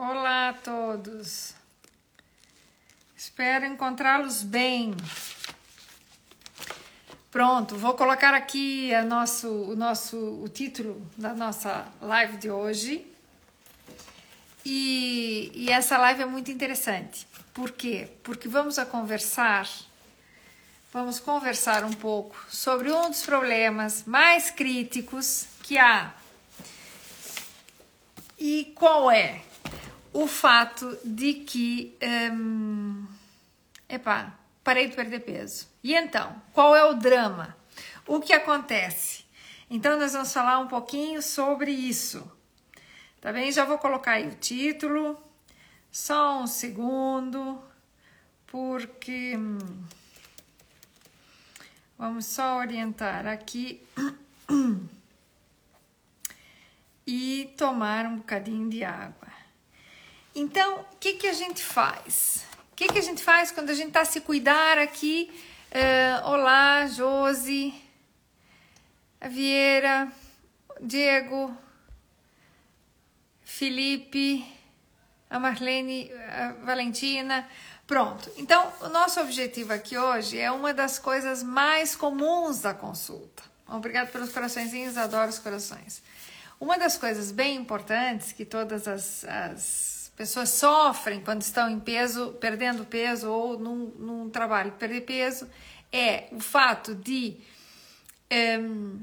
Olá a todos. Espero encontrá-los bem. Pronto, vou colocar aqui a nosso, o nosso o título da nossa live de hoje. E, e essa live é muito interessante. Por quê? Porque vamos a conversar, vamos conversar um pouco sobre um dos problemas mais críticos que há. E qual é? O fato de que, hum, epá, parei de perder peso. E então, qual é o drama? O que acontece? Então, nós vamos falar um pouquinho sobre isso. Tá bem? Já vou colocar aí o título. Só um segundo, porque hum, vamos só orientar aqui e tomar um bocadinho de água. Então, o que, que a gente faz? O que, que a gente faz quando a gente está se cuidar aqui? Uh, olá, Josi, a Vieira, Diego, Felipe, a Marlene, a Valentina. Pronto. Então, o nosso objetivo aqui hoje é uma das coisas mais comuns da consulta. Obrigado pelos coraçõezinhos, adoro os corações. Uma das coisas bem importantes que todas as, as pessoas sofrem quando estão em peso, perdendo peso ou num, num trabalho perder peso, é o fato de um,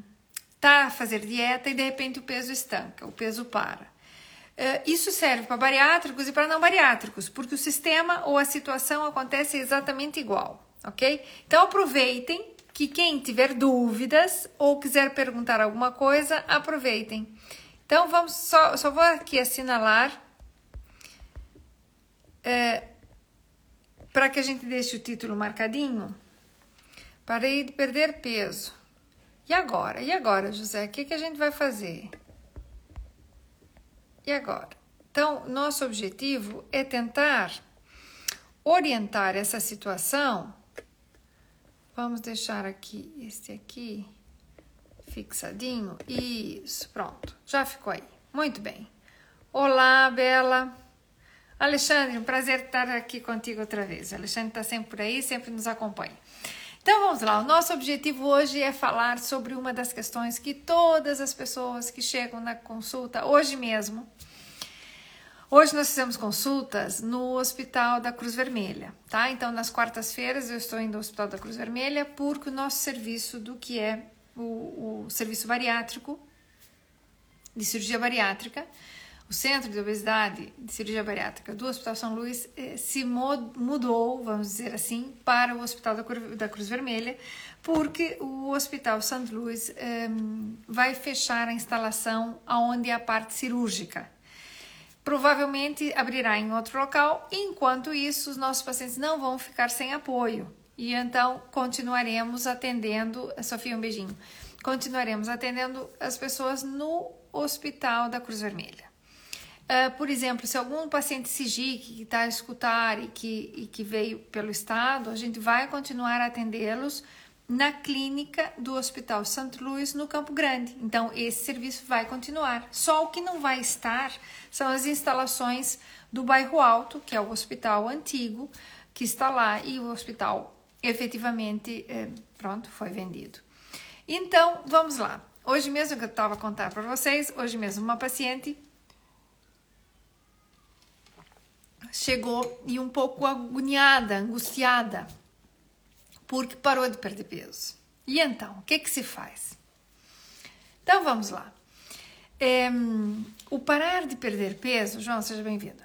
tá a fazer dieta e de repente o peso estanca, o peso para. Uh, isso serve para bariátricos e para não bariátricos, porque o sistema ou a situação acontece exatamente igual, ok? Então aproveitem que quem tiver dúvidas ou quiser perguntar alguma coisa, aproveitem. Então vamos só, só vou aqui assinalar é, para que a gente deixe o título marcadinho, parei de perder peso. E agora? E agora, José? O que, que a gente vai fazer? E agora? Então, nosso objetivo é tentar orientar essa situação. Vamos deixar aqui este aqui fixadinho. Isso, pronto. Já ficou aí. Muito bem. Olá, Bela. Alexandre, um prazer estar aqui contigo outra vez. O Alexandre está sempre por aí, sempre nos acompanha. Então vamos lá, o nosso objetivo hoje é falar sobre uma das questões que todas as pessoas que chegam na consulta, hoje mesmo, hoje nós fizemos consultas no Hospital da Cruz Vermelha, tá? Então nas quartas-feiras eu estou indo ao Hospital da Cruz Vermelha porque o nosso serviço do que é o, o serviço bariátrico, de cirurgia bariátrica, o Centro de Obesidade de Cirurgia Bariátrica do Hospital São Luís eh, se mudou, vamos dizer assim, para o Hospital da Cruz Vermelha, porque o Hospital São Luís eh, vai fechar a instalação onde é a parte cirúrgica. Provavelmente abrirá em outro local, enquanto isso, os nossos pacientes não vão ficar sem apoio. E então continuaremos atendendo. Sofia, um beijinho. Continuaremos atendendo as pessoas no Hospital da Cruz Vermelha. Uh, por exemplo, se algum paciente SIGIC que está a escutar e que, e que veio pelo estado, a gente vai continuar a atendê-los na clínica do Hospital Santo Luís, no Campo Grande. Então, esse serviço vai continuar. Só o que não vai estar são as instalações do Bairro Alto, que é o hospital antigo que está lá e o hospital efetivamente, eh, pronto, foi vendido. Então, vamos lá. Hoje mesmo que eu estava a contar para vocês, hoje mesmo uma paciente chegou e um pouco agoniada, angustiada, porque parou de perder peso. E então, o que, que se faz? Então vamos lá. É, o parar de perder peso, João, seja bem-vindo.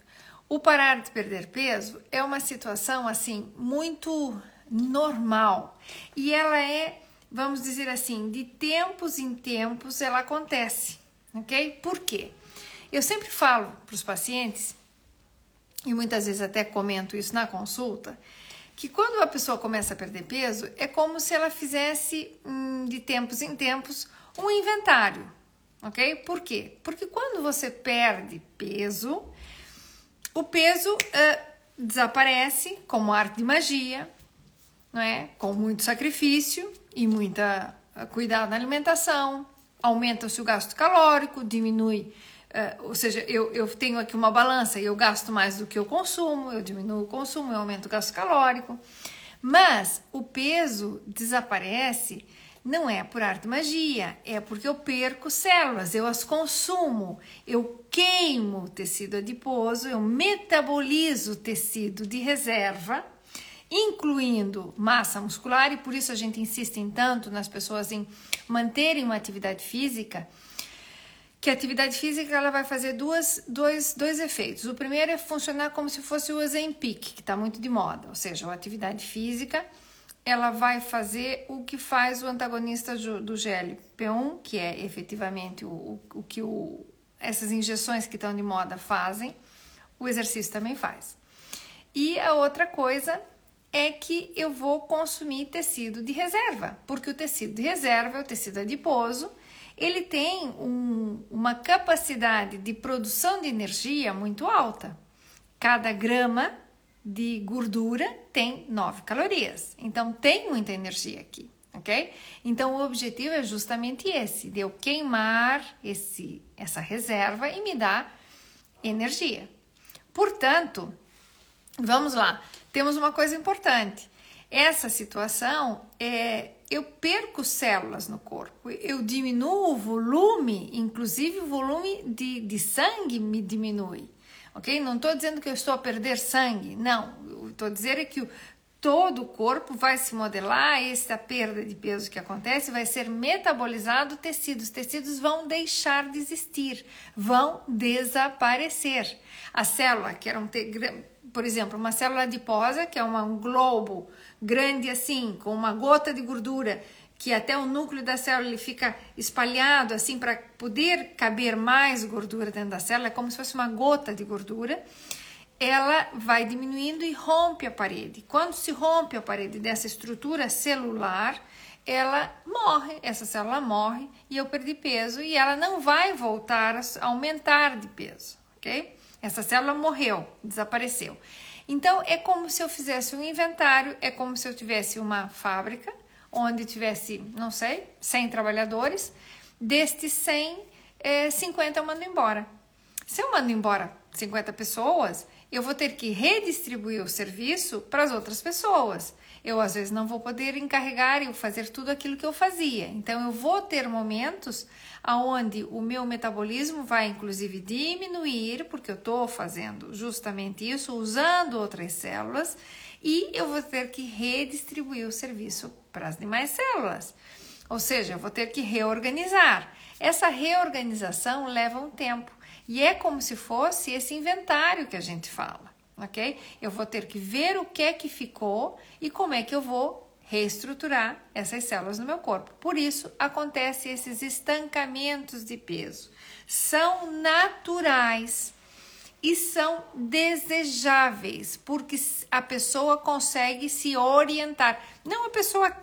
O parar de perder peso é uma situação assim muito normal e ela é, vamos dizer assim, de tempos em tempos ela acontece, ok? Por quê? Eu sempre falo para os pacientes e muitas vezes até comento isso na consulta, que quando a pessoa começa a perder peso, é como se ela fizesse hum, de tempos em tempos um inventário, ok? Por quê? Porque quando você perde peso, o peso uh, desaparece como arte de magia, não é? Com muito sacrifício e muita cuidado na alimentação, aumenta-se o gasto calórico, diminui Uh, ou seja, eu, eu tenho aqui uma balança e eu gasto mais do que eu consumo, eu diminuo o consumo, eu aumento o gasto calórico. Mas o peso desaparece não é por arte magia, é porque eu perco células, eu as consumo, eu queimo tecido adiposo, eu metabolizo tecido de reserva, incluindo massa muscular, e por isso a gente insiste em tanto nas pessoas em manterem uma atividade física que a atividade física ela vai fazer duas, dois, dois efeitos. O primeiro é funcionar como se fosse o Ozempic, que está muito de moda, ou seja, a atividade física ela vai fazer o que faz o antagonista do GLP-1, que é efetivamente o, o, o que o, essas injeções que estão de moda fazem, o exercício também faz. E a outra coisa é que eu vou consumir tecido de reserva, porque o tecido de reserva é o tecido adiposo ele tem um, uma capacidade de produção de energia muito alta. Cada grama de gordura tem 9 calorias, então tem muita energia aqui, ok? Então o objetivo é justamente esse, de eu queimar esse, essa reserva e me dar energia. Portanto, vamos lá, temos uma coisa importante. Essa situação é eu perco células no corpo, eu diminuo o volume, inclusive o volume de, de sangue me diminui, ok? Não estou dizendo que eu estou a perder sangue, não, estou dizer é que o, todo o corpo vai se modelar, essa perda de peso que acontece vai ser metabolizado tecidos, os tecidos vão deixar de existir, vão desaparecer. A célula, que era um, por exemplo, uma célula adiposa, que é uma, um globo grande assim, com uma gota de gordura, que até o núcleo da célula fica espalhado assim para poder caber mais gordura dentro da célula, é como se fosse uma gota de gordura. Ela vai diminuindo e rompe a parede. Quando se rompe a parede dessa estrutura celular, ela morre, essa célula morre e eu perdi peso e ela não vai voltar a aumentar de peso, ok? Essa célula morreu, desapareceu. Então é como se eu fizesse um inventário, é como se eu tivesse uma fábrica onde tivesse, não sei, 100 trabalhadores, destes 100, é, 50 eu mando embora. Se eu mando embora 50 pessoas, eu vou ter que redistribuir o serviço para as outras pessoas. Eu às vezes não vou poder encarregar e fazer tudo aquilo que eu fazia. Então eu vou ter momentos aonde o meu metabolismo vai inclusive diminuir, porque eu estou fazendo justamente isso, usando outras células, e eu vou ter que redistribuir o serviço para as demais células. Ou seja, eu vou ter que reorganizar. Essa reorganização leva um tempo e é como se fosse esse inventário que a gente fala, ok? Eu vou ter que ver o que é que ficou e como é que eu vou reestruturar essas células no meu corpo. Por isso acontecem esses estancamentos de peso. São naturais e são desejáveis, porque a pessoa consegue se orientar. Não a pessoa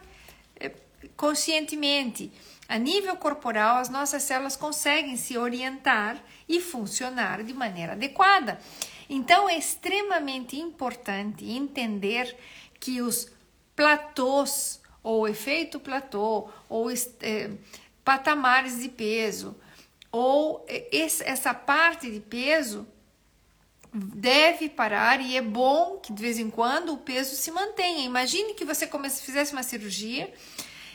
eh, conscientemente, a nível corporal, as nossas células conseguem se orientar e funcionar de maneira adequada. Então é extremamente importante entender que os platôs, ou efeito platô, ou é, patamares de peso, ou esse, essa parte de peso deve parar e é bom que de vez em quando o peso se mantenha. Imagine que você comece, fizesse uma cirurgia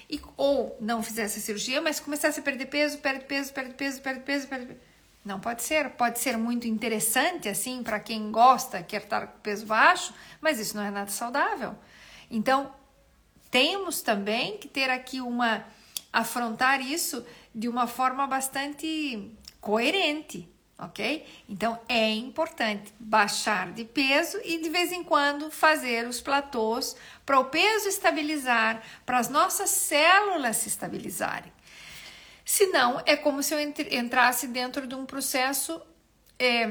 e, ou não fizesse a cirurgia, mas começasse a perder peso, perde peso, perde peso, perde peso, perde peso. Não pode ser, pode ser muito interessante assim para quem gosta, quer estar com peso baixo, mas isso não é nada saudável. Então, temos também que ter aqui uma afrontar isso de uma forma bastante coerente, ok? Então é importante baixar de peso e de vez em quando fazer os platôs para o peso estabilizar, para as nossas células se estabilizarem. Senão é como se eu entrasse dentro de um processo é,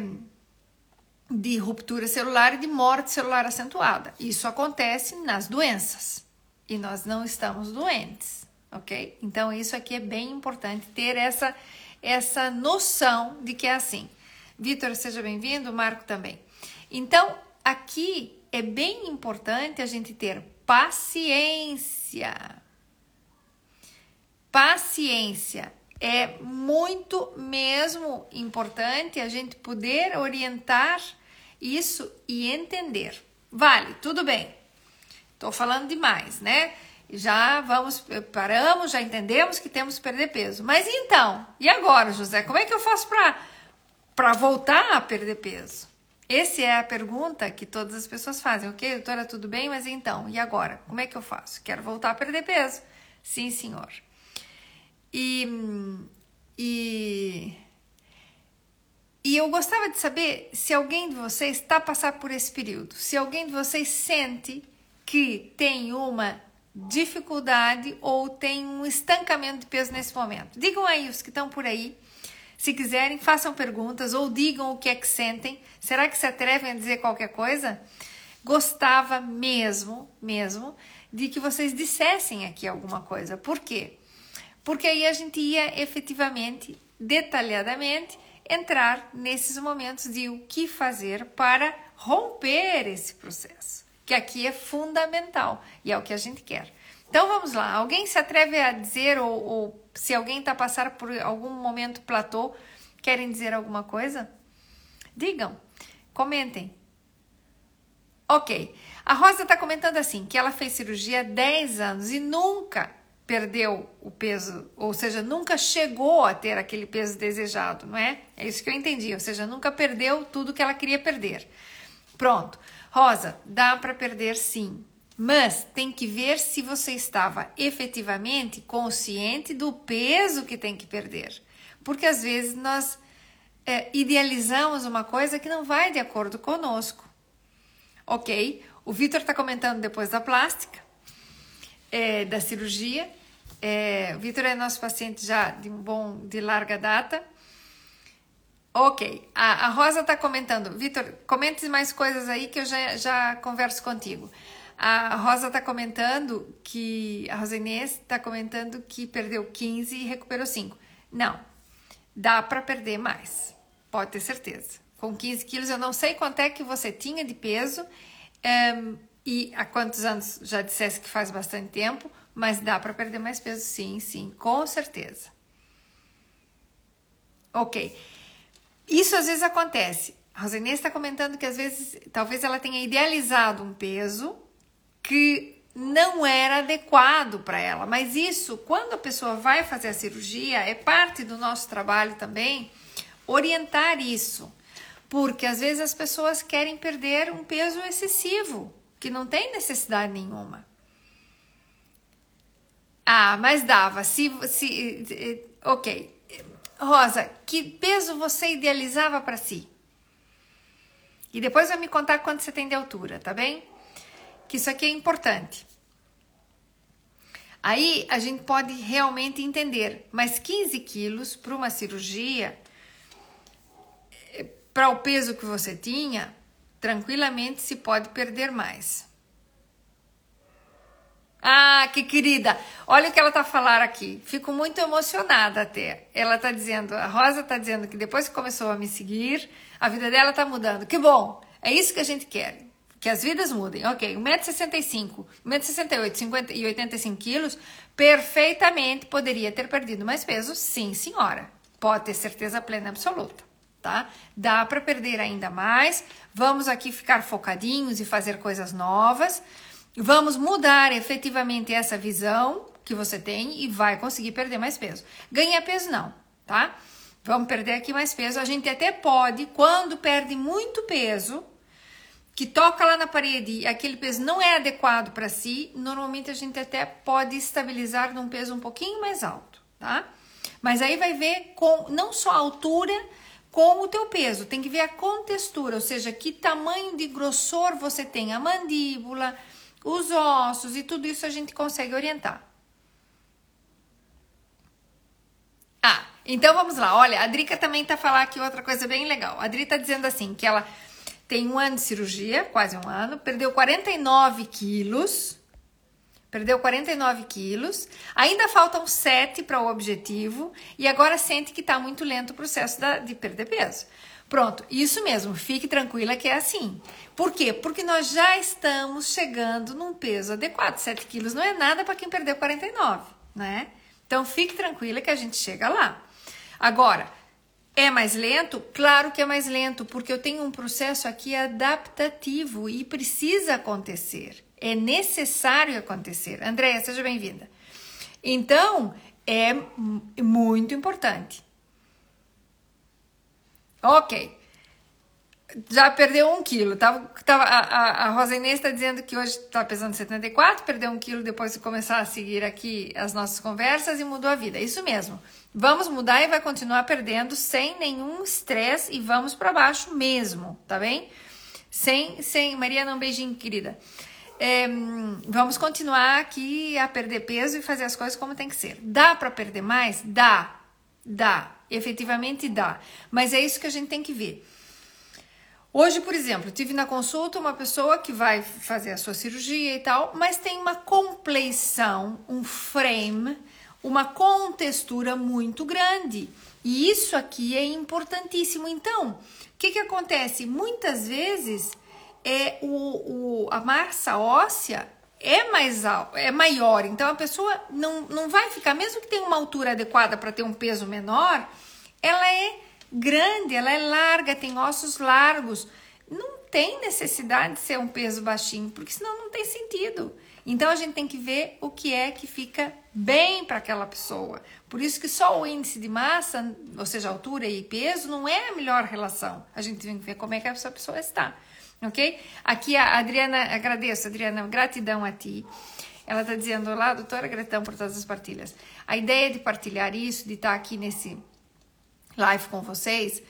de ruptura celular e de morte celular acentuada. Isso acontece nas doenças e nós não estamos doentes, ok? Então isso aqui é bem importante ter essa essa noção de que é assim. Vitor, seja bem-vindo, Marco também. Então aqui é bem importante a gente ter paciência. Paciência é muito mesmo importante a gente poder orientar isso e entender. Vale, tudo bem. Tô falando demais, né? Já vamos, paramos, já entendemos que temos que perder peso. Mas então, e agora, José? Como é que eu faço para voltar a perder peso? Essa é a pergunta que todas as pessoas fazem. Ok, doutora, tudo bem, mas então, e agora? Como é que eu faço? Quero voltar a perder peso. Sim, senhor. E, e, e eu gostava de saber se alguém de vocês está a passar por esse período, se alguém de vocês sente que tem uma dificuldade ou tem um estancamento de peso nesse momento. Digam aí os que estão por aí. Se quiserem, façam perguntas ou digam o que é que sentem. Será que se atrevem a dizer qualquer coisa? Gostava mesmo, mesmo, de que vocês dissessem aqui alguma coisa. Por quê? Porque aí a gente ia efetivamente, detalhadamente, entrar nesses momentos de o que fazer para romper esse processo, que aqui é fundamental e é o que a gente quer. Então vamos lá, alguém se atreve a dizer, ou, ou se alguém está passando por algum momento platô, querem dizer alguma coisa? Digam, comentem. Ok, a Rosa está comentando assim, que ela fez cirurgia há 10 anos e nunca perdeu o peso, ou seja, nunca chegou a ter aquele peso desejado, não é? É isso que eu entendi, ou seja, nunca perdeu tudo que ela queria perder. Pronto. Rosa, dá para perder sim, mas tem que ver se você estava efetivamente consciente do peso que tem que perder. Porque às vezes nós é, idealizamos uma coisa que não vai de acordo conosco. Ok? O Vitor está comentando depois da plástica, é, da cirurgia. É, Vitor é nosso paciente já de bom, de larga data. Ok, a, a Rosa está comentando. Vitor, comente mais coisas aí que eu já, já converso contigo. A Rosa está comentando que. A Rosa Inês está comentando que perdeu 15 e recuperou 5. Não, dá para perder mais, pode ter certeza. Com 15 quilos, eu não sei quanto é que você tinha de peso um, e há quantos anos já dissesse que faz bastante tempo mas dá para perder mais peso, sim, sim, com certeza. Ok. Isso às vezes acontece. A Rosinês está comentando que às vezes, talvez ela tenha idealizado um peso que não era adequado para ela. Mas isso, quando a pessoa vai fazer a cirurgia, é parte do nosso trabalho também orientar isso. Porque às vezes as pessoas querem perder um peso excessivo, que não tem necessidade nenhuma. Ah, mas dava. Se, se, ok. Rosa, que peso você idealizava para si? E depois vai me contar quanto você tem de altura, tá bem? Que isso aqui é importante. Aí a gente pode realmente entender, mas 15 quilos para uma cirurgia, para o peso que você tinha, tranquilamente se pode perder mais. Ah, que querida! Olha o que ela tá falando aqui. Fico muito emocionada até. Ela tá dizendo, a Rosa tá dizendo que depois que começou a me seguir, a vida dela tá mudando. Que bom! É isso que a gente quer. Que as vidas mudem. Ok, 1,65m, 1,68m 50 e 85 quilos, perfeitamente poderia ter perdido mais peso, sim, senhora. Pode ter certeza plena absoluta, tá? Dá para perder ainda mais. Vamos aqui ficar focadinhos e fazer coisas novas. Vamos mudar efetivamente essa visão que você tem e vai conseguir perder mais peso. Ganhar peso não, tá? Vamos perder aqui mais peso. A gente até pode, quando perde muito peso, que toca lá na parede e aquele peso não é adequado para si, normalmente a gente até pode estabilizar num peso um pouquinho mais alto, tá? Mas aí vai ver com não só a altura, como o teu peso. Tem que ver a contextura, ou seja, que tamanho de grossor você tem, a mandíbula, os ossos e tudo isso a gente consegue orientar. Ah, então vamos lá. Olha, a Drica também tá falando aqui outra coisa bem legal. A Drica tá dizendo assim que ela tem um ano de cirurgia, quase um ano, perdeu 49 quilos. Perdeu 49 quilos, ainda faltam 7 para o objetivo e agora sente que está muito lento o processo da, de perder peso. Pronto, isso mesmo, fique tranquila que é assim. Por quê? Porque nós já estamos chegando num peso adequado. 7 quilos não é nada para quem perdeu 49, né? Então fique tranquila que a gente chega lá. Agora, é mais lento? Claro que é mais lento, porque eu tenho um processo aqui adaptativo e precisa acontecer. É necessário acontecer. Andréia, seja bem-vinda. Então, é muito importante. Ok. Já perdeu um quilo. Tava, tava, a, a, Rosa Inês está dizendo que hoje está pesando 74, perdeu um quilo depois de começar a seguir aqui as nossas conversas e mudou a vida. Isso mesmo. Vamos mudar e vai continuar perdendo sem nenhum estresse e vamos para baixo mesmo, tá bem? Sem, sem. Mariana, um beijinho, querida. É, vamos continuar aqui a perder peso e fazer as coisas como tem que ser. Dá para perder mais? Dá. Dá. Efetivamente dá. Mas é isso que a gente tem que ver. Hoje, por exemplo, tive na consulta uma pessoa que vai fazer a sua cirurgia e tal, mas tem uma compleição, um frame, uma contextura muito grande. E isso aqui é importantíssimo. Então, o que, que acontece? Muitas vezes é o, o, a massa óssea é mais é maior, então a pessoa não, não vai ficar, mesmo que tenha uma altura adequada para ter um peso menor, ela é grande, ela é larga, tem ossos largos. Não tem necessidade de ser um peso baixinho, porque senão não tem sentido. Então a gente tem que ver o que é que fica bem para aquela pessoa. Por isso que só o índice de massa, ou seja, altura e peso, não é a melhor relação. A gente tem que ver como é que essa pessoa está. Ok? Aqui a Adriana, agradeço, Adriana, gratidão a ti. Ela está dizendo: Olá, doutora, gratidão por todas as partilhas. A ideia de partilhar isso, de estar aqui nesse live com vocês,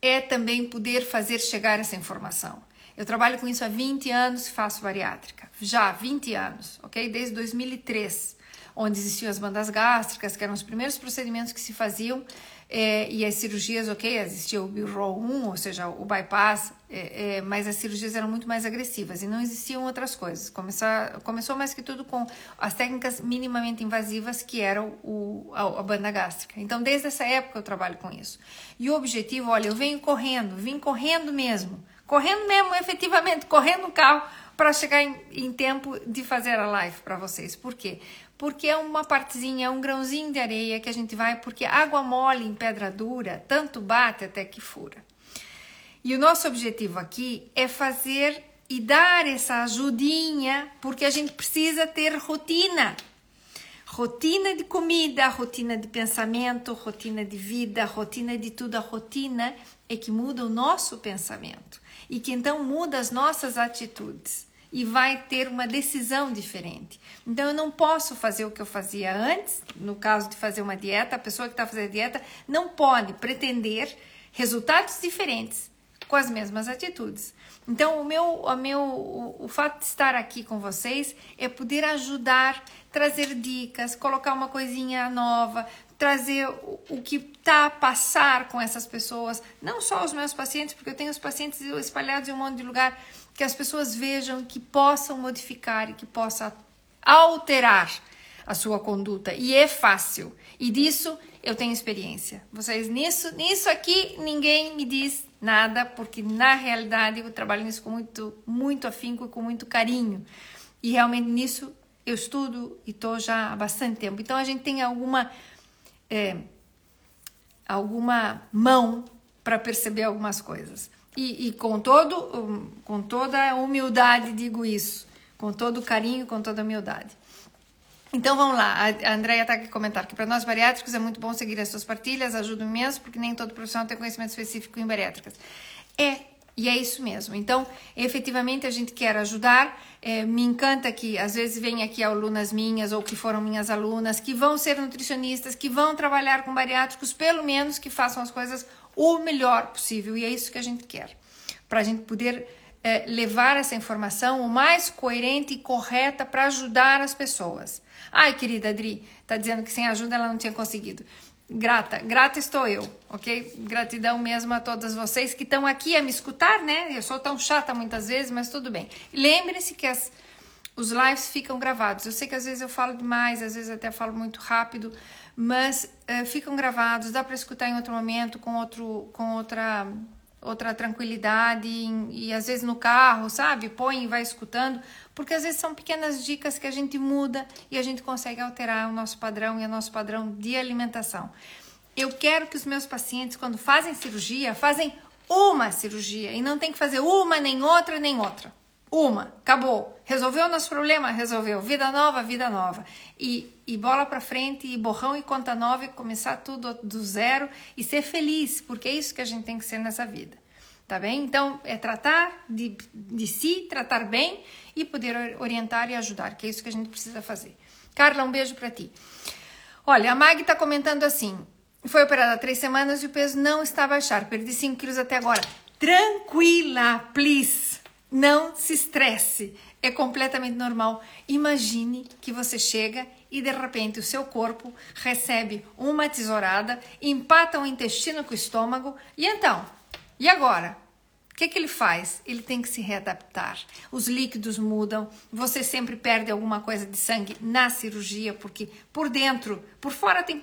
é também poder fazer chegar essa informação. Eu trabalho com isso há 20 anos e faço bariátrica. Já 20 anos, ok? Desde 2003, onde existiam as bandas gástricas, que eram os primeiros procedimentos que se faziam, é, e as cirurgias, ok? Existia o BIRRO 1, ou seja, o bypass, é, é, mas as cirurgias eram muito mais agressivas e não existiam outras coisas. Começar, começou mais que tudo com as técnicas minimamente invasivas, que eram o, a, a, banda gástrica. Então, desde essa época eu trabalho com isso. E o objetivo, olha, eu venho correndo, vim correndo mesmo, correndo mesmo, efetivamente, correndo no carro para chegar em, em tempo de fazer a live para vocês. Por quê? porque é uma partezinha, é um grãozinho de areia que a gente vai, porque água mole em pedra dura, tanto bate até que fura. E o nosso objetivo aqui é fazer e dar essa ajudinha, porque a gente precisa ter rotina. Rotina de comida, rotina de pensamento, rotina de vida, rotina de tudo. A rotina é que muda o nosso pensamento e que então muda as nossas atitudes e vai ter uma decisão diferente. Então eu não posso fazer o que eu fazia antes, no caso de fazer uma dieta, a pessoa que está fazendo dieta não pode pretender resultados diferentes com as mesmas atitudes. Então o meu, o meu, o, o fato de estar aqui com vocês é poder ajudar, trazer dicas, colocar uma coisinha nova, trazer o, que está a passar com essas pessoas, não só os meus pacientes, porque eu tenho os pacientes espalhados em um monte de lugar que as pessoas vejam que possam modificar e que possa alterar a sua conduta. E é fácil. E disso eu tenho experiência. Vocês nisso, nisso aqui ninguém me diz nada, porque na realidade eu trabalho nisso com muito, muito afinco e com muito carinho. E realmente nisso eu estudo e estou já há bastante tempo. Então a gente tem alguma é, alguma mão para perceber algumas coisas. E, e com, todo, com toda humildade digo isso, com todo carinho, com toda humildade. Então vamos lá, a Andrea está aqui comentar que para nós bariátricos é muito bom seguir as suas partilhas, ajuda imenso, porque nem todo profissional tem conhecimento específico em bariátricas. É, e é isso mesmo. Então, efetivamente, a gente quer ajudar. É, me encanta que às vezes vem aqui alunas minhas ou que foram minhas alunas que vão ser nutricionistas, que vão trabalhar com bariátricos, pelo menos que façam as coisas o melhor possível. E é isso que a gente quer. Para a gente poder é, levar essa informação o mais coerente e correta para ajudar as pessoas. Ai, querida Adri, tá dizendo que sem ajuda ela não tinha conseguido. Grata, grata estou eu, ok? Gratidão mesmo a todas vocês que estão aqui a me escutar, né? Eu sou tão chata muitas vezes, mas tudo bem. Lembre-se que as, os lives ficam gravados. Eu sei que às vezes eu falo demais, às vezes até falo muito rápido, mas uh, ficam gravados, dá para escutar em outro momento, com, outro, com outra outra tranquilidade e, e às vezes no carro, sabe? Põe e vai escutando, porque às vezes são pequenas dicas que a gente muda e a gente consegue alterar o nosso padrão e o nosso padrão de alimentação. Eu quero que os meus pacientes, quando fazem cirurgia, fazem uma cirurgia e não tem que fazer uma, nem outra, nem outra. Uma, acabou. Resolveu nosso problema? Resolveu. Vida nova, vida nova. E, e bola para frente, e borrão e conta nova, e começar tudo do zero e ser feliz, porque é isso que a gente tem que ser nessa vida. Tá bem? Então, é tratar de, de si, tratar bem e poder orientar e ajudar, que é isso que a gente precisa fazer. Carla, um beijo para ti. Olha, a Mag está comentando assim: foi operada há três semanas e o peso não está a baixar. Perdi 5 quilos até agora. Tranquila, please não se estresse, é completamente normal. Imagine que você chega e de repente o seu corpo recebe uma tesourada, empata o intestino com o estômago e então, e agora? que, que ele faz? Ele tem que se readaptar. Os líquidos mudam, você sempre perde alguma coisa de sangue na cirurgia, porque por dentro, por fora tem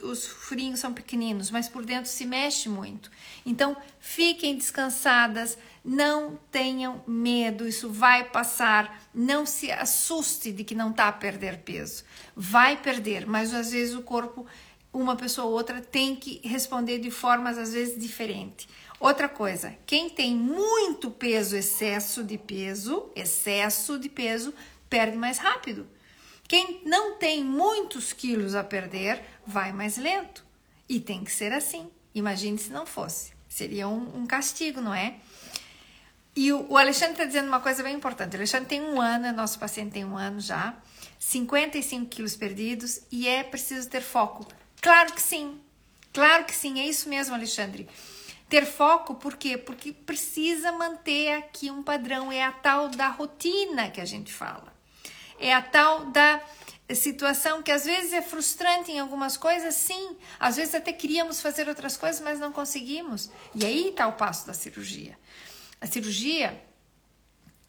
os furinhos são pequeninos, mas por dentro se mexe muito. Então, fiquem descansadas, não tenham medo, isso vai passar. Não se assuste de que não está a perder peso. Vai perder, mas às vezes o corpo, uma pessoa ou outra, tem que responder de formas às vezes diferentes. Outra coisa, quem tem muito peso, excesso de peso, excesso de peso, perde mais rápido. Quem não tem muitos quilos a perder, vai mais lento. E tem que ser assim. Imagine se não fosse. Seria um, um castigo, não é? E o, Alexandre está dizendo uma coisa bem importante. O Alexandre tem um ano, nosso paciente tem um ano já, 55 quilos perdidos e é preciso ter foco. Claro que sim, claro que sim, é isso mesmo, Alexandre. Ter foco, por quê? Porque precisa manter aqui um padrão, é a tal da rotina que a gente fala. É a tal da situação que às vezes é frustrante em algumas coisas, sim. Às vezes até queríamos fazer outras coisas, mas não conseguimos. E aí está o passo da cirurgia. A cirurgia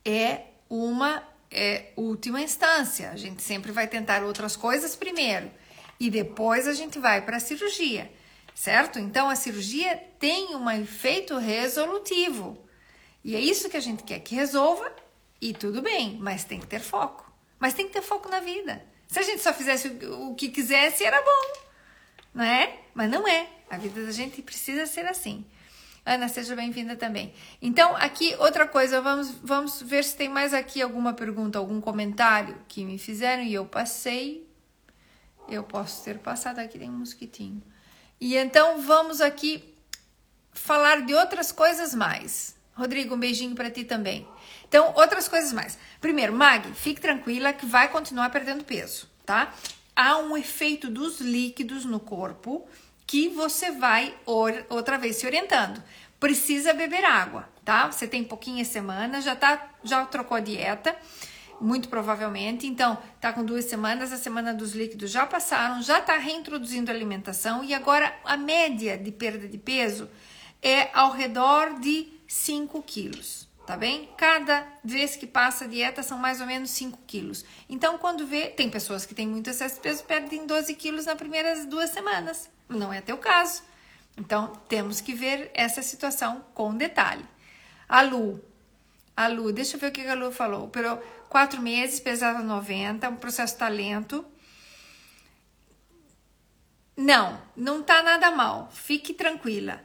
é uma é, última instância. A gente sempre vai tentar outras coisas primeiro e depois a gente vai para a cirurgia certo? Então a cirurgia tem um efeito resolutivo. E é isso que a gente quer que resolva e tudo bem, mas tem que ter foco. Mas tem que ter foco na vida. Se a gente só fizesse o que quisesse, era bom, não é? Mas não é. A vida da gente precisa ser assim. Ana, seja bem-vinda também. Então, aqui outra coisa, vamos, vamos ver se tem mais aqui alguma pergunta, algum comentário que me fizeram e eu passei. Eu posso ter passado aqui, tem um mosquitinho. E então vamos aqui falar de outras coisas mais. Rodrigo, um beijinho para ti também. Então, outras coisas mais. Primeiro, Mag, fique tranquila que vai continuar perdendo peso, tá? Há um efeito dos líquidos no corpo que você vai outra vez se orientando. Precisa beber água, tá? Você tem pouquinhas semanas, já tá, já trocou a dieta muito provavelmente. Então, tá com duas semanas, a semana dos líquidos já passaram, já tá reintroduzindo a alimentação e agora a média de perda de peso é ao redor de 5 quilos, tá bem? Cada vez que passa a dieta são mais ou menos 5 quilos. Então, quando vê, tem pessoas que têm muito excesso de peso, perdem 12 quilos nas primeiras duas semanas. Não é teu caso. Então, temos que ver essa situação com detalhe. A Lu, a Lu, deixa eu ver o que a Lu falou. Pero quatro meses, pesava 90, um processo talento. Não, não tá nada mal. Fique tranquila.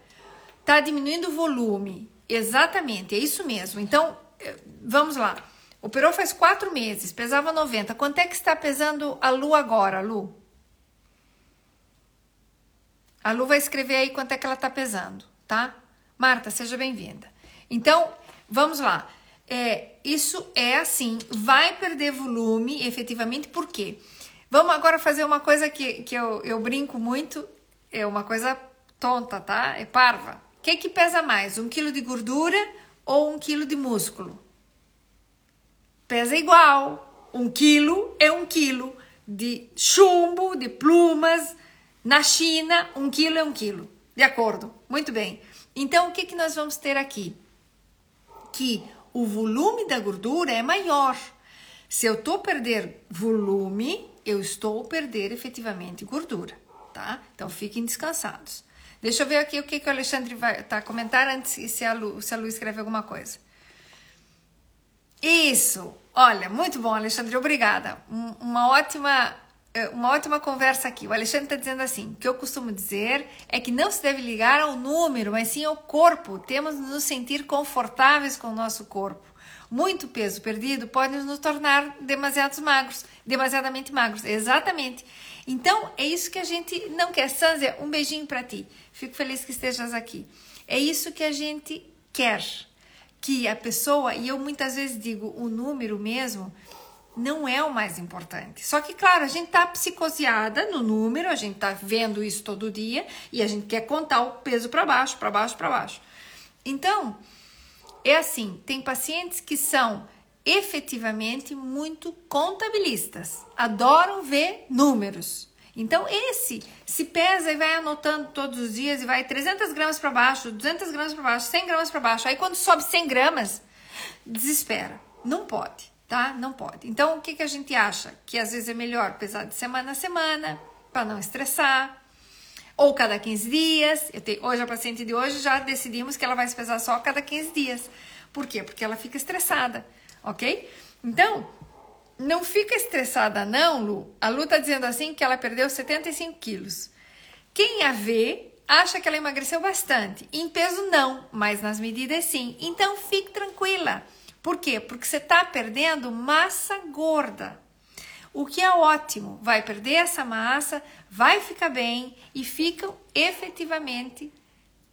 Tá diminuindo o volume. Exatamente, é isso mesmo. Então, eh, vamos lá. Operou faz quatro meses, pesava 90. Quanto é que está pesando a Lu agora, Lu? A Lu vai escrever aí quanto é que ela está pesando, tá? Marta, seja bem-vinda. Então, vamos lá. É, isso é assim, vai perder volume efetivamente, por quê? Vamos agora fazer uma coisa que, que eu, eu brinco muito, é uma coisa tonta, tá? É parva. O que, que pesa mais, um quilo de gordura ou um quilo de músculo? Pesa igual. Um quilo é um quilo de chumbo, de plumas. Na China, um quilo é um quilo. De acordo? Muito bem. Então, o que, que nós vamos ter aqui? Que o volume da gordura é maior. Se eu estou perder volume, eu estou perder efetivamente gordura, tá? Então fiquem descansados. Deixa eu ver aqui o que, que o Alexandre vai tá, comentar antes se a, Lu, se a Lu escreve alguma coisa. Isso! Olha, muito bom, Alexandre, obrigada. uma ótima uma ótima conversa aqui. O Alexandre está dizendo assim: o que eu costumo dizer é que não se deve ligar ao número, mas sim ao corpo. Temos de nos sentir confortáveis com o nosso corpo. Muito peso perdido pode nos tornar demasiados magros, demasiadamente magros. Exatamente. Então, é isso que a gente não quer. Sanzia, um beijinho para ti. Fico feliz que estejas aqui. É isso que a gente quer. Que a pessoa, e eu muitas vezes digo o número mesmo, não é o mais importante. Só que, claro, a gente tá psicoseada no número, a gente tá vendo isso todo dia e a gente quer contar o peso para baixo, para baixo, para baixo. Então, é assim, tem pacientes que são efetivamente muito contabilistas, adoram ver números. Então, esse se pesa e vai anotando todos os dias e vai 300 gramas para baixo, 200 gramas para baixo, 100 gramas para baixo. Aí, quando sobe 100 gramas, desespera. Não pode tá? Não pode. Então, o que, que a gente acha? Que às vezes é melhor pesar de semana a semana, para não estressar. Ou cada 15 dias. Eu tenho, hoje, a paciente de hoje, já decidimos que ela vai se pesar só cada 15 dias. Por quê? Porque ela fica estressada, ok? Então, não fica estressada não, Lu. A Lu tá dizendo assim que ela perdeu 75 quilos. Quem a vê acha que ela emagreceu bastante. Em peso não, mas nas medidas sim. Então fique tranquila. Por quê? Porque você está perdendo massa gorda. O que é ótimo, vai perder essa massa, vai ficar bem e ficam efetivamente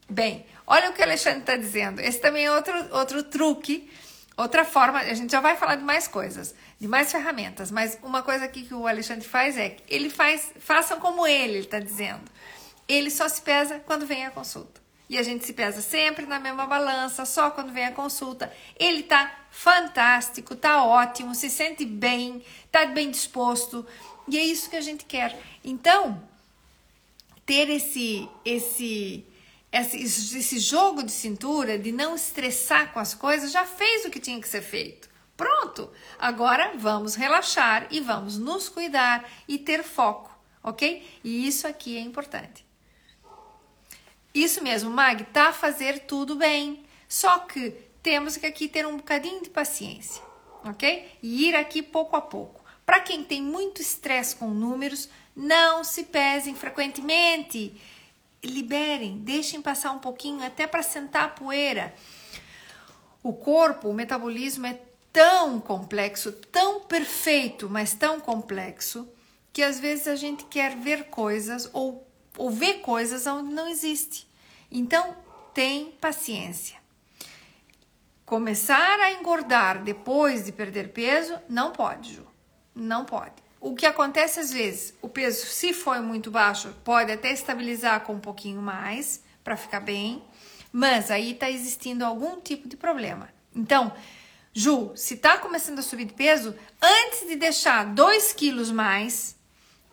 bem. Olha o que o Alexandre está dizendo. Esse também é outro, outro truque, outra forma. A gente já vai falar de mais coisas, de mais ferramentas. Mas uma coisa aqui que o Alexandre faz é que ele faz, façam como ele, ele está dizendo. Ele só se pesa quando vem a consulta e a gente se pesa sempre na mesma balança, só quando vem a consulta. Ele tá fantástico, tá ótimo, se sente bem, tá bem disposto, e é isso que a gente quer. Então, ter esse esse esse, esse jogo de cintura, de não estressar com as coisas, já fez o que tinha que ser feito. Pronto! Agora vamos relaxar e vamos nos cuidar e ter foco, ok? E isso aqui é importante. Isso mesmo, Mag, tá fazer tudo bem. Só que temos que aqui ter um bocadinho de paciência, ok? E ir aqui pouco a pouco. Para quem tem muito estresse com números, não se pesem frequentemente. Liberem, deixem passar um pouquinho até para sentar a poeira. O corpo, o metabolismo é tão complexo, tão perfeito, mas tão complexo, que às vezes a gente quer ver coisas ou ou ver coisas onde não existe. Então, tem paciência. Começar a engordar depois de perder peso, não pode, Ju. Não pode. O que acontece às vezes, o peso, se for muito baixo, pode até estabilizar com um pouquinho mais para ficar bem, mas aí está existindo algum tipo de problema. Então, Ju, se está começando a subir de peso, antes de deixar 2 quilos mais,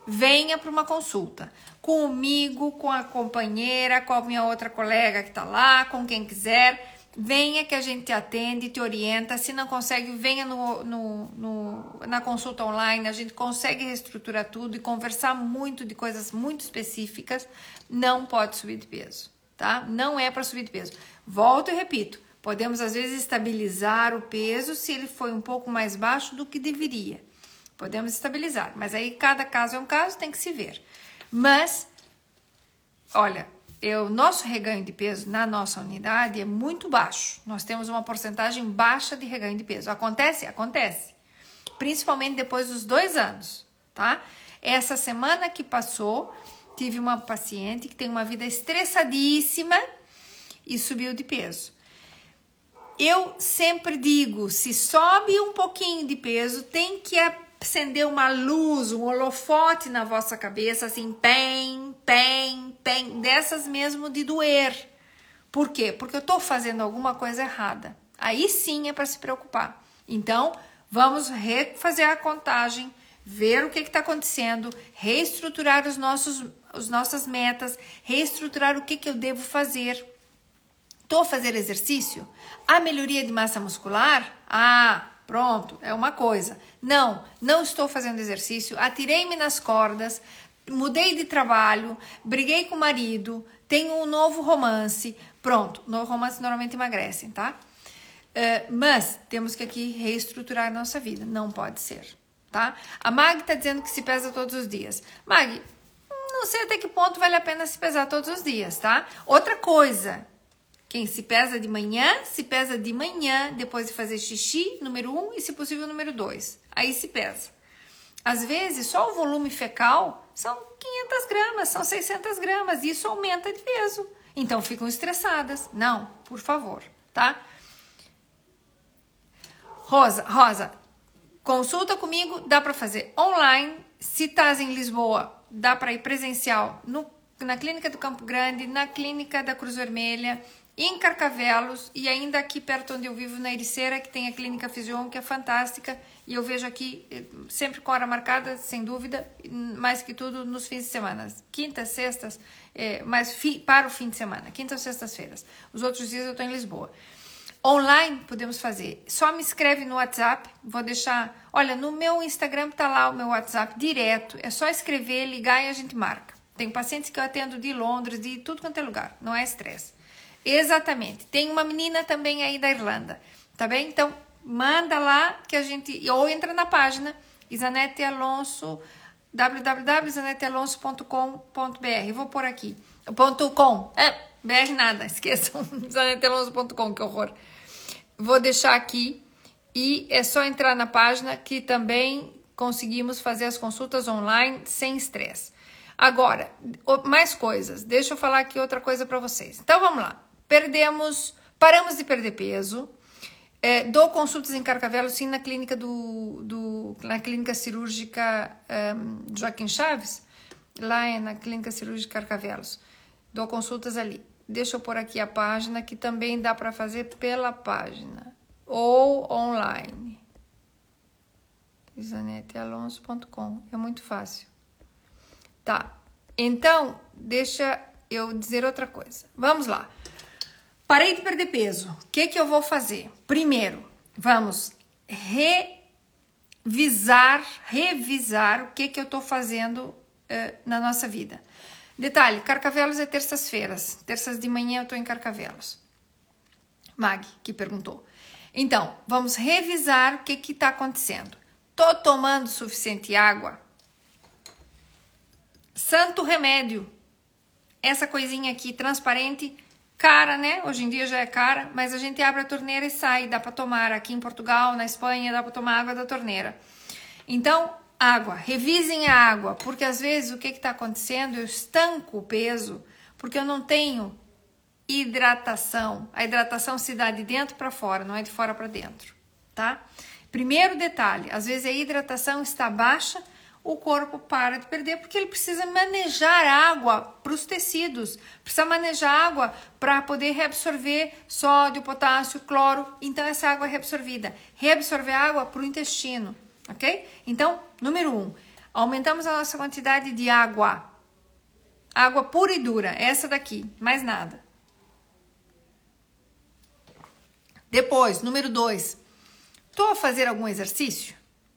venha para uma consulta comigo, com a companheira, com a minha outra colega que está lá, com quem quiser. Venha que a gente te atende, te orienta. Se não consegue, venha no, no, no, na consulta online. A gente consegue reestruturar tudo e conversar muito de coisas muito específicas. Não pode subir de peso, tá? Não é para subir de peso. Volto e repito: podemos às vezes estabilizar o peso se ele foi um pouco mais baixo do que deveria. Podemos estabilizar, mas aí cada caso é um caso, tem que se ver. Mas, olha, o nosso reganho de peso na nossa unidade é muito baixo. Nós temos uma porcentagem baixa de reganho de peso. Acontece? Acontece. Principalmente depois dos dois anos, tá? Essa semana que passou, tive uma paciente que tem uma vida estressadíssima e subiu de peso. Eu sempre digo, se sobe um pouquinho de peso, tem que acender uma luz, um holofote na vossa cabeça, assim, pem, pem, pem, dessas mesmo de doer. Por quê? Porque eu estou fazendo alguma coisa errada. Aí sim é para se preocupar. Então, vamos refazer a contagem, ver o que está acontecendo, reestruturar os nossos, as nossas metas, reestruturar o que, que eu devo fazer. Estou fazer exercício? A melhoria de massa muscular? Ah, Pronto, é uma coisa. Não, não estou fazendo exercício, atirei-me nas cordas, mudei de trabalho, briguei com o marido, Tem um novo romance. Pronto, novo romance normalmente emagrece, tá? Uh, mas temos que aqui reestruturar a nossa vida. Não pode ser, tá? A Mag tá dizendo que se pesa todos os dias. Mag, não sei até que ponto vale a pena se pesar todos os dias, tá? Outra coisa, quem se pesa de manhã, se pesa de manhã, depois de fazer xixi, número um, e se possível, número dois. Aí se pesa. Às vezes, só o volume fecal são 500 gramas, são 600 gramas, isso aumenta de peso. Então, ficam estressadas. Não, por favor, tá? Rosa, Rosa, consulta comigo, dá para fazer online. Se estás em Lisboa, dá para ir presencial no, na clínica do Campo Grande, na clínica da Cruz Vermelha, em Carcavelos e ainda aqui perto onde eu vivo, na Ericeira, que tem a Clínica Fision, que é fantástica. E eu vejo aqui eh, sempre com hora marcada, sem dúvida, mais que tudo nos fins de semana. Quintas, sextas, é, mas fi, para o fim de semana, quintas sextas-feiras. Os outros dias eu estou em Lisboa. Online podemos fazer. Só me escreve no WhatsApp. Vou deixar. Olha, no meu Instagram tá lá o meu WhatsApp direto. É só escrever, ligar e a gente marca. Tenho pacientes que eu atendo de Londres, de tudo quanto é lugar. Não é estresse. Exatamente. Tem uma menina também aí da Irlanda, tá bem? Então, manda lá que a gente. Ou entra na página Isanete Alonso, www.isanetealonso.com.br. Vou por aqui. Ponto .com. É, BR nada, esqueçam. isanetealonso.com, que horror. Vou deixar aqui e é só entrar na página que também conseguimos fazer as consultas online sem estresse. Agora, mais coisas. Deixa eu falar aqui outra coisa para vocês. Então vamos lá perdemos, paramos de perder peso. É, dou consultas em Carcavelos, sim, na clínica do, do na clínica cirúrgica um, Joaquim Chaves, lá é na clínica cirúrgica Carcavelos. Dou consultas ali. Deixa eu pôr aqui a página que também dá para fazer pela página ou online. isanetealonso.com. É muito fácil. Tá. Então, deixa eu dizer outra coisa. Vamos lá. Parei de perder peso. O que, que eu vou fazer? Primeiro, vamos revisar, revisar o que, que eu estou fazendo uh, na nossa vida. Detalhe: Carcavelos é terças-feiras. Terças de manhã eu estou em Carcavelos. Mag, que perguntou. Então, vamos revisar o que está acontecendo. Tô tomando suficiente água? Santo remédio. Essa coisinha aqui transparente cara, né? Hoje em dia já é cara, mas a gente abre a torneira e sai, dá para tomar. Aqui em Portugal, na Espanha, dá para tomar água da torneira. Então, água, revisem a água, porque às vezes o que está acontecendo? Eu estanco o peso porque eu não tenho hidratação. A hidratação se dá de dentro para fora, não é de fora para dentro, tá? Primeiro detalhe, às vezes a hidratação está baixa o corpo para de perder porque ele precisa manejar água para os tecidos, precisa manejar água para poder reabsorver sódio, potássio, cloro. Então essa água é reabsorvida, reabsorver água para o intestino, ok? Então, número um, aumentamos a nossa quantidade de água, água pura e dura, essa daqui, mais nada. Depois, número dois, estou a fazer algum exercício?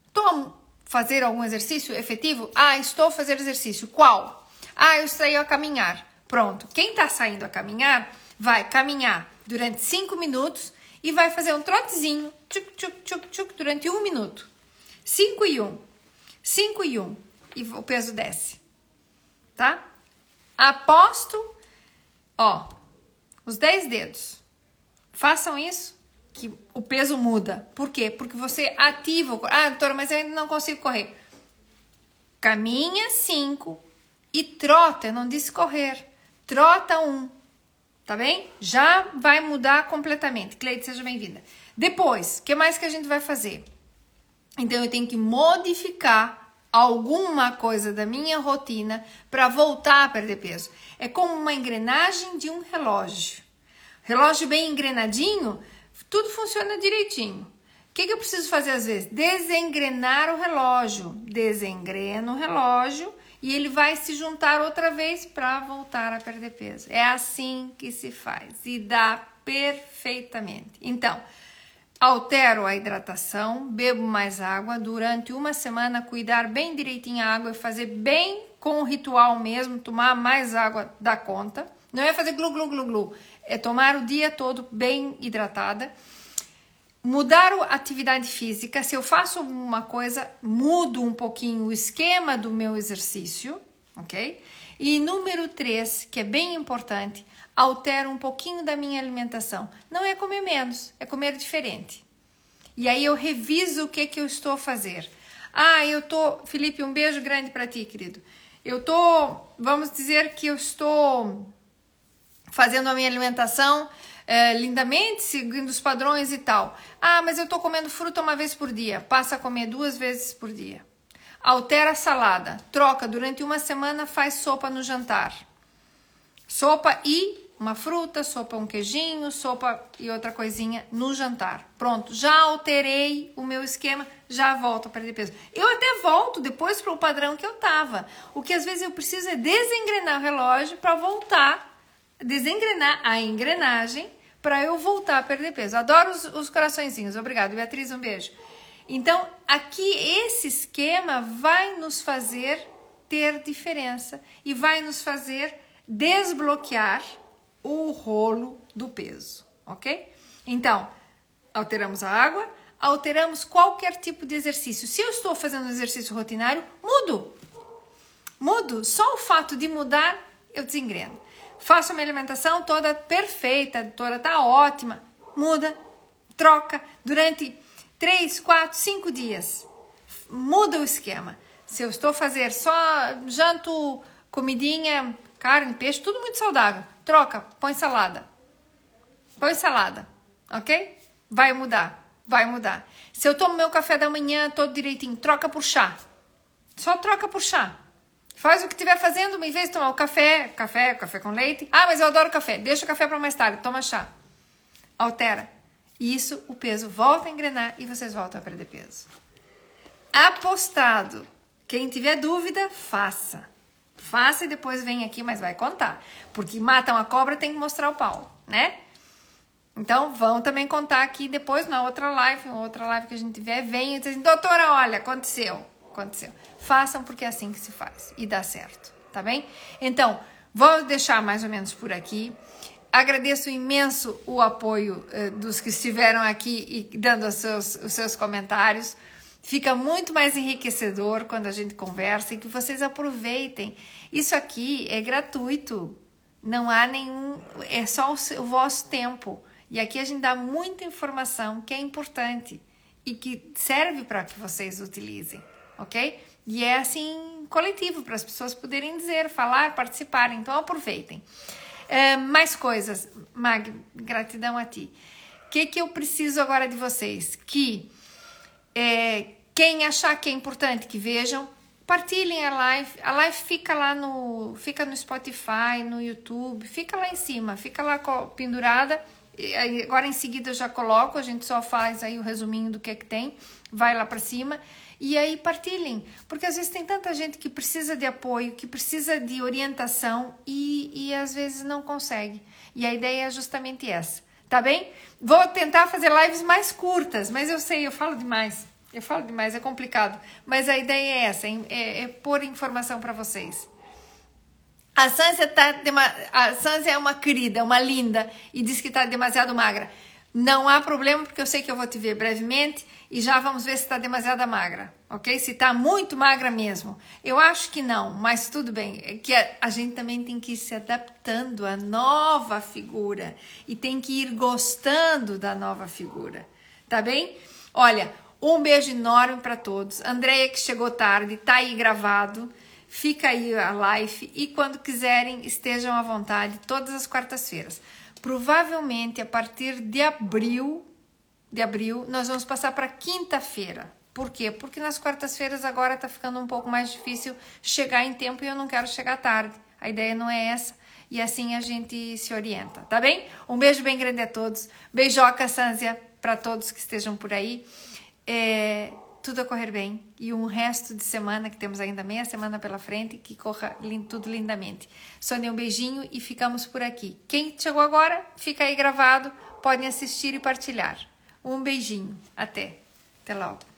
Estou fazer algum exercício efetivo? Ah, estou a fazer exercício. Qual? Ah, eu saí a caminhar. Pronto. Quem está saindo a caminhar vai caminhar durante 5 minutos e vai fazer um trotezinho tchuc, tchuc, tchuc, tchuc, durante um minuto. 5 e 1. Um. 5 e 1. Um. E o peso desce. Tá? Aposto, ó, os 10 dedos. Façam isso que o peso muda. Por quê? Porque você ativa o corpo. Ah, doutora, mas eu ainda não consigo correr. Caminha cinco e trota, eu não disse correr. Trota um. Tá bem? Já vai mudar completamente. Cleide, seja bem-vinda. Depois, o que mais que a gente vai fazer? Então eu tenho que modificar alguma coisa da minha rotina para voltar a perder peso. É como uma engrenagem de um relógio. Relógio bem engrenadinho, tudo funciona direitinho. O que, que eu preciso fazer às vezes? Desengrenar o relógio. Desengreno o relógio e ele vai se juntar outra vez para voltar a perder peso. É assim que se faz e dá perfeitamente. Então, altero a hidratação, bebo mais água durante uma semana, cuidar bem direitinho a água e fazer bem com o ritual mesmo, tomar mais água da conta Não é fazer glu, glu, glu, glu. É tomar o dia todo bem hidratada. Mudar a atividade física. Se eu faço uma coisa, mudo um pouquinho o esquema do meu exercício, ok? E número 3, que é bem importante, altero um pouquinho da minha alimentação. Não é comer menos, é comer diferente. E aí eu reviso o que, que eu estou a fazer. Ah, eu tô. Felipe, um beijo grande para ti, querido. Eu tô. Vamos dizer que eu estou fazendo a minha alimentação é, lindamente, seguindo os padrões e tal. Ah, mas eu tô comendo fruta uma vez por dia. Passa a comer duas vezes por dia. Altera a salada. Troca durante uma semana, faz sopa no jantar. Sopa e uma fruta, sopa um queijinho, sopa e outra coisinha no jantar. Pronto, já alterei o meu esquema, já volto a perder peso. Eu até volto depois para o padrão que eu tava. O que às vezes eu preciso é desengrenar o relógio para voltar, desengrenar a engrenagem para eu voltar a perder peso. Adoro os, os coraçõezinhos. Obrigado, Beatriz, um beijo. Então, aqui esse esquema vai nos fazer ter diferença e vai nos fazer desbloquear o rolo do peso, ok? Então, alteramos a água, alteramos qualquer tipo de exercício. Se eu estou fazendo um exercício rotinário, mudo. Mudo. Só o fato de mudar, eu desengreno. Faço a minha alimentação toda perfeita, toda tá ótima. Muda, troca durante 3, 4, 5 dias. Muda o esquema. Se eu estou a fazer só janto, comidinha, carne, peixe, tudo muito saudável troca, põe salada. Põe salada, ok? Vai mudar, vai mudar. Se eu tomo meu café da manhã todo direitinho, troca por chá. Só troca por chá. Faz o que estiver fazendo, em vez de tomar o café, café, café com leite. Ah, mas eu adoro café. Deixa o café para mais tarde, toma chá. Altera. Isso, o peso volta a engrenar e vocês voltam a perder peso. Apostado. Quem tiver dúvida, faça. Faça e depois vem aqui, mas vai contar. Porque matam a cobra, tem que mostrar o pau, né? Então, vão também contar aqui depois, na outra live, outra live que a gente tiver, vem e diz assim, doutora, olha, aconteceu, aconteceu. Façam porque é assim que se faz e dá certo, tá bem? Então, vou deixar mais ou menos por aqui. Agradeço imenso o apoio uh, dos que estiveram aqui e dando os seus, os seus comentários. Fica muito mais enriquecedor quando a gente conversa e que vocês aproveitem. Isso aqui é gratuito, não há nenhum, é só o, vosso tempo. E aqui a gente dá muita informação que é importante e que serve para que vocês utilizem, ok? E é assim coletivo para as pessoas poderem dizer, falar, participar. Então aproveitem. É, mais coisas, Mag, gratidão a ti. O que, que eu preciso agora de vocês? Que é, quem achar que é importante que vejam, partilhem a live. A live fica lá no, fica no Spotify, no YouTube, fica lá em cima, fica lá pendurada. Agora em seguida eu já coloco, a gente só faz aí o resuminho do que é que tem, vai lá para cima e aí partilhem, porque às vezes tem tanta gente que precisa de apoio, que precisa de orientação e, e às vezes não consegue. E a ideia é justamente essa, tá bem? Vou tentar fazer lives mais curtas, mas eu sei, eu falo demais. Eu falo demais, é complicado. Mas a ideia é essa, é, é pôr informação para vocês. A Sansa, tá a Sansa é uma querida, uma linda, e diz que está demasiado magra. Não há problema, porque eu sei que eu vou te ver brevemente e já vamos ver se está demasiado magra, ok? Se está muito magra mesmo. Eu acho que não, mas tudo bem. É que a, a gente também tem que ir se adaptando à nova figura e tem que ir gostando da nova figura, tá bem? Olha, um beijo enorme para todos. Andréia que chegou tarde, tá aí gravado. Fica aí a live e quando quiserem estejam à vontade todas as quartas-feiras. Provavelmente a partir de abril, de abril, nós vamos passar para quinta-feira. Por quê? Porque nas quartas-feiras agora tá ficando um pouco mais difícil chegar em tempo e eu não quero chegar tarde. A ideia não é essa e assim a gente se orienta, tá bem? Um beijo bem grande a todos. Beijoca, Sânzia, para todos que estejam por aí é, tudo a correr bem e um resto de semana, que temos ainda meia semana pela frente, que corra tudo lindamente. Sônia, um beijinho e ficamos por aqui. Quem chegou agora, fica aí gravado, podem assistir e partilhar. Um beijinho. Até. Até logo.